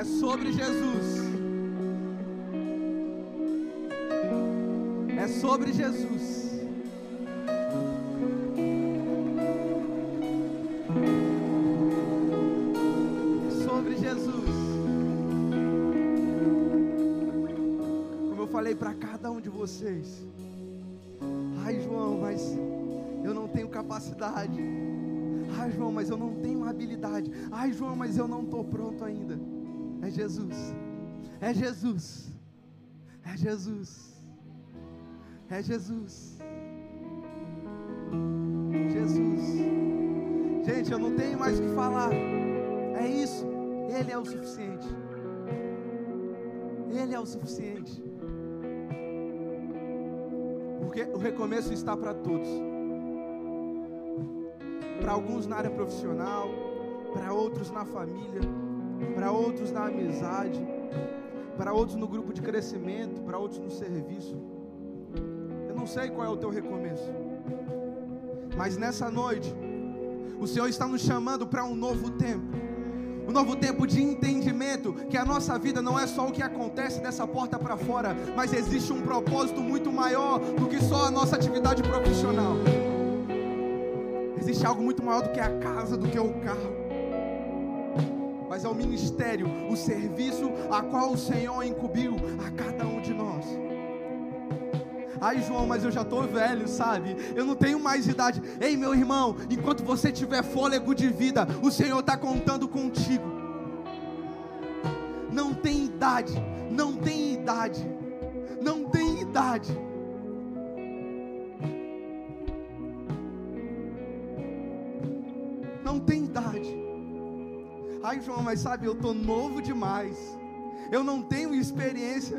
É sobre Jesus. É sobre Jesus. É sobre Jesus. Como eu falei para cada um de vocês. Ai, João, mas eu não tenho capacidade. Ai, João, mas eu não tenho habilidade. Ai, João, mas eu não estou pronto ainda. É Jesus. É Jesus. É Jesus. É Jesus. Jesus. Gente, eu não tenho mais o que falar. É isso. Ele é o suficiente. Ele é o suficiente. Porque o recomeço está para todos. Para alguns na área profissional, para outros na família, para outros na amizade, para outros no grupo de crescimento, para outros no serviço. Eu não sei qual é o teu recomeço. Mas nessa noite, o Senhor está nos chamando para um novo tempo. Um novo tempo de entendimento que a nossa vida não é só o que acontece dessa porta para fora, mas existe um propósito muito maior do que só a nossa atividade profissional. Existe algo muito maior do que a casa, do que o carro. Mas é o ministério, o serviço a qual o Senhor incumbiu a cada um de nós. Ai, João, mas eu já estou velho, sabe? Eu não tenho mais idade. Ei, meu irmão, enquanto você tiver fôlego de vida, o Senhor está contando contigo. Não tem idade, não tem idade, não tem idade. Não tem idade. Ai, João, mas sabe, eu estou novo demais. Eu não tenho experiência.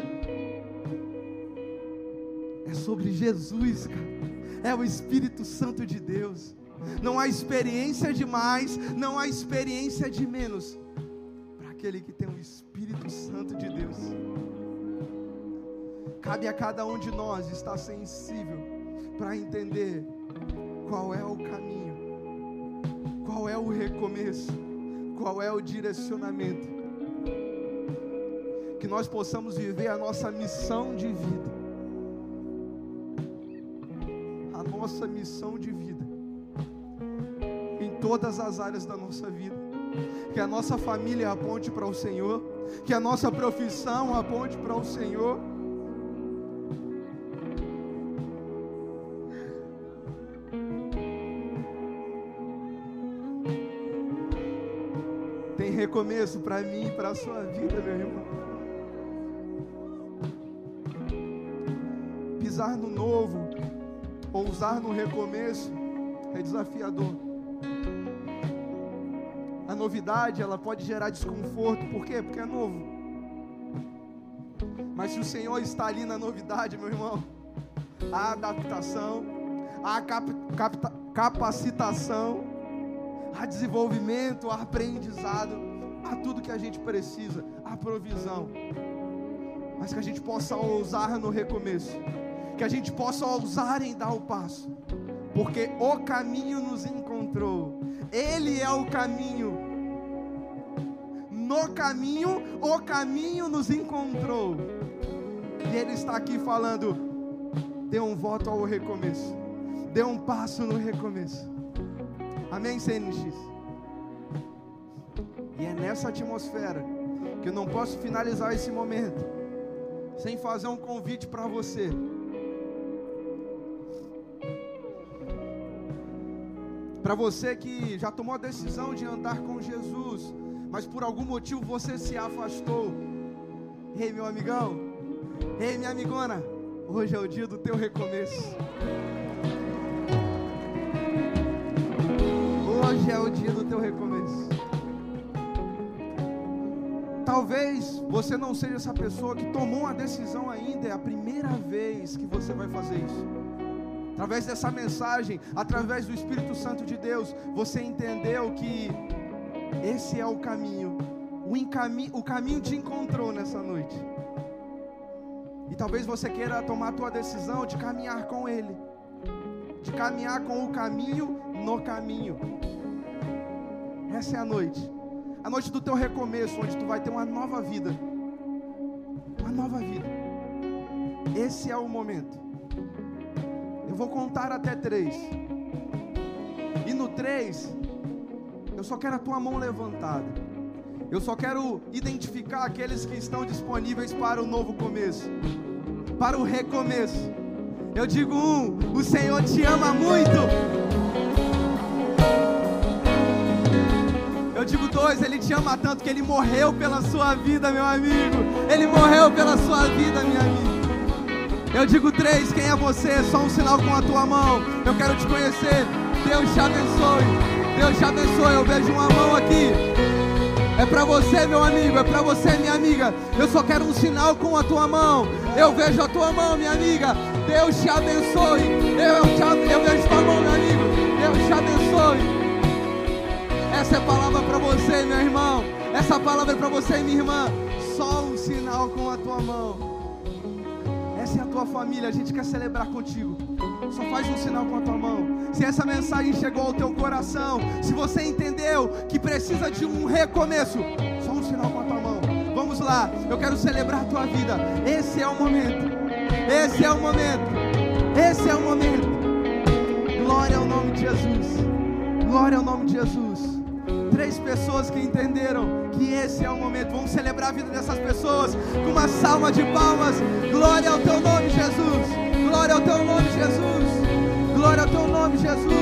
É sobre Jesus, cara. É o Espírito Santo de Deus. Não há experiência de mais, não há experiência de menos. Para aquele que tem o Espírito Santo de Deus. Cabe a cada um de nós estar sensível para entender qual é o caminho, qual é o recomeço, qual é o direcionamento. Que nós possamos viver a nossa missão de vida nossa missão de vida, em todas as áreas da nossa vida. Que a nossa família aponte para o Senhor, que a nossa profissão aponte para o Senhor. Tem recomeço para mim e para a sua vida, meu irmão. Pisar no novo, Ousar no recomeço é desafiador. A novidade, ela pode gerar desconforto. Por quê? Porque é novo. Mas se o Senhor está ali na novidade, meu irmão, a adaptação, a cap, cap, capacitação, a desenvolvimento, a aprendizado, a tudo que a gente precisa, a provisão. Mas que a gente possa ousar no recomeço que a gente possa ousar em dar o passo, porque o caminho nos encontrou, Ele é o caminho. No caminho, o caminho nos encontrou, e Ele está aqui falando: dê um voto ao recomeço, dê um passo no recomeço. Amém, CNX? E é nessa atmosfera que eu não posso finalizar esse momento sem fazer um convite para você. Para você que já tomou a decisão de andar com Jesus, mas por algum motivo você se afastou. Ei, meu amigão, ei, minha amigona, hoje é o dia do teu recomeço. Hoje é o dia do teu recomeço. Talvez você não seja essa pessoa que tomou a decisão ainda, é a primeira vez que você vai fazer isso através dessa mensagem, através do Espírito Santo de Deus, você entendeu que esse é o caminho, o, encami o caminho te encontrou nessa noite. E talvez você queira tomar a tua decisão de caminhar com Ele, de caminhar com o caminho no caminho. Essa é a noite. a noite do teu recomeço, onde tu vai ter uma nova vida. Uma nova vida. Esse é o momento. Eu vou contar até três. E no três, eu só quero a tua mão levantada. Eu só quero identificar aqueles que estão disponíveis para o novo começo, para o recomeço. Eu digo um, o Senhor te ama muito. Eu digo dois, Ele te ama tanto que Ele morreu pela sua vida, meu amigo. Ele morreu pela sua vida, minha amiga. Eu digo três, quem é você? Só um sinal com a tua mão. Eu quero te conhecer. Deus te abençoe. Deus te abençoe. Eu vejo uma mão aqui. É para você, meu amigo, é para você, minha amiga. Eu só quero um sinal com a tua mão. Eu vejo a tua mão, minha amiga. Deus te abençoe. Eu, te, eu vejo tua mão, meu amigo. Deus te abençoe. Essa é a palavra Essa palavra é para você, minha irmã. Só um sinal com a tua mão. Essa é a tua família, a gente quer celebrar contigo. Só faz um sinal com a tua mão. Se essa mensagem chegou ao teu coração, se você entendeu que precisa de um recomeço, só um sinal com a tua mão. Vamos lá, eu quero celebrar a tua vida. Esse é o momento. Esse é o momento. Esse é o momento. Glória ao nome de Jesus. Glória ao nome de Jesus. Três pessoas que entenderam que esse é o momento. Vamos celebrar a vida dessas pessoas com uma salva de palmas. Glória ao teu nome, Jesus. Glória ao teu nome, Jesus. Glória ao teu nome, Jesus.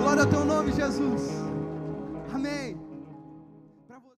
Glória ao teu nome, Jesus.